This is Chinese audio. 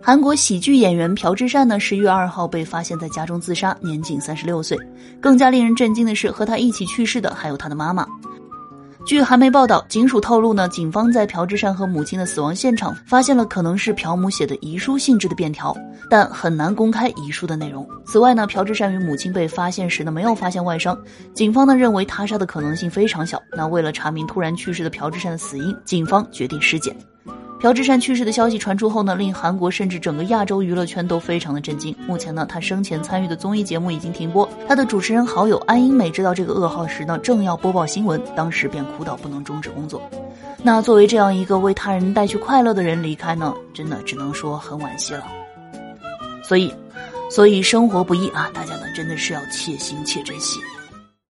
韩国喜剧演员朴智善呢，十一月二号被发现在家中自杀，年仅三十六岁。更加令人震惊的是，和他一起去世的还有他的妈妈。据韩媒报道，警署透露呢，警方在朴智善和母亲的死亡现场发现了可能是朴母写的遗书性质的便条，但很难公开遗书的内容。此外呢，朴智善与母亲被发现时呢，没有发现外伤，警方呢认为他杀的可能性非常小。那为了查明突然去世的朴智善的死因，警方决定尸检。朴智善去世的消息传出后呢，令韩国甚至整个亚洲娱乐圈都非常的震惊。目前呢，他生前参与的综艺节目已经停播。他的主持人好友安英美知道这个噩耗时呢，正要播报新闻，当时便哭到不能终止工作。那作为这样一个为他人带去快乐的人离开呢，真的只能说很惋惜了。所以，所以生活不易啊，大家呢真的是要且行且珍惜。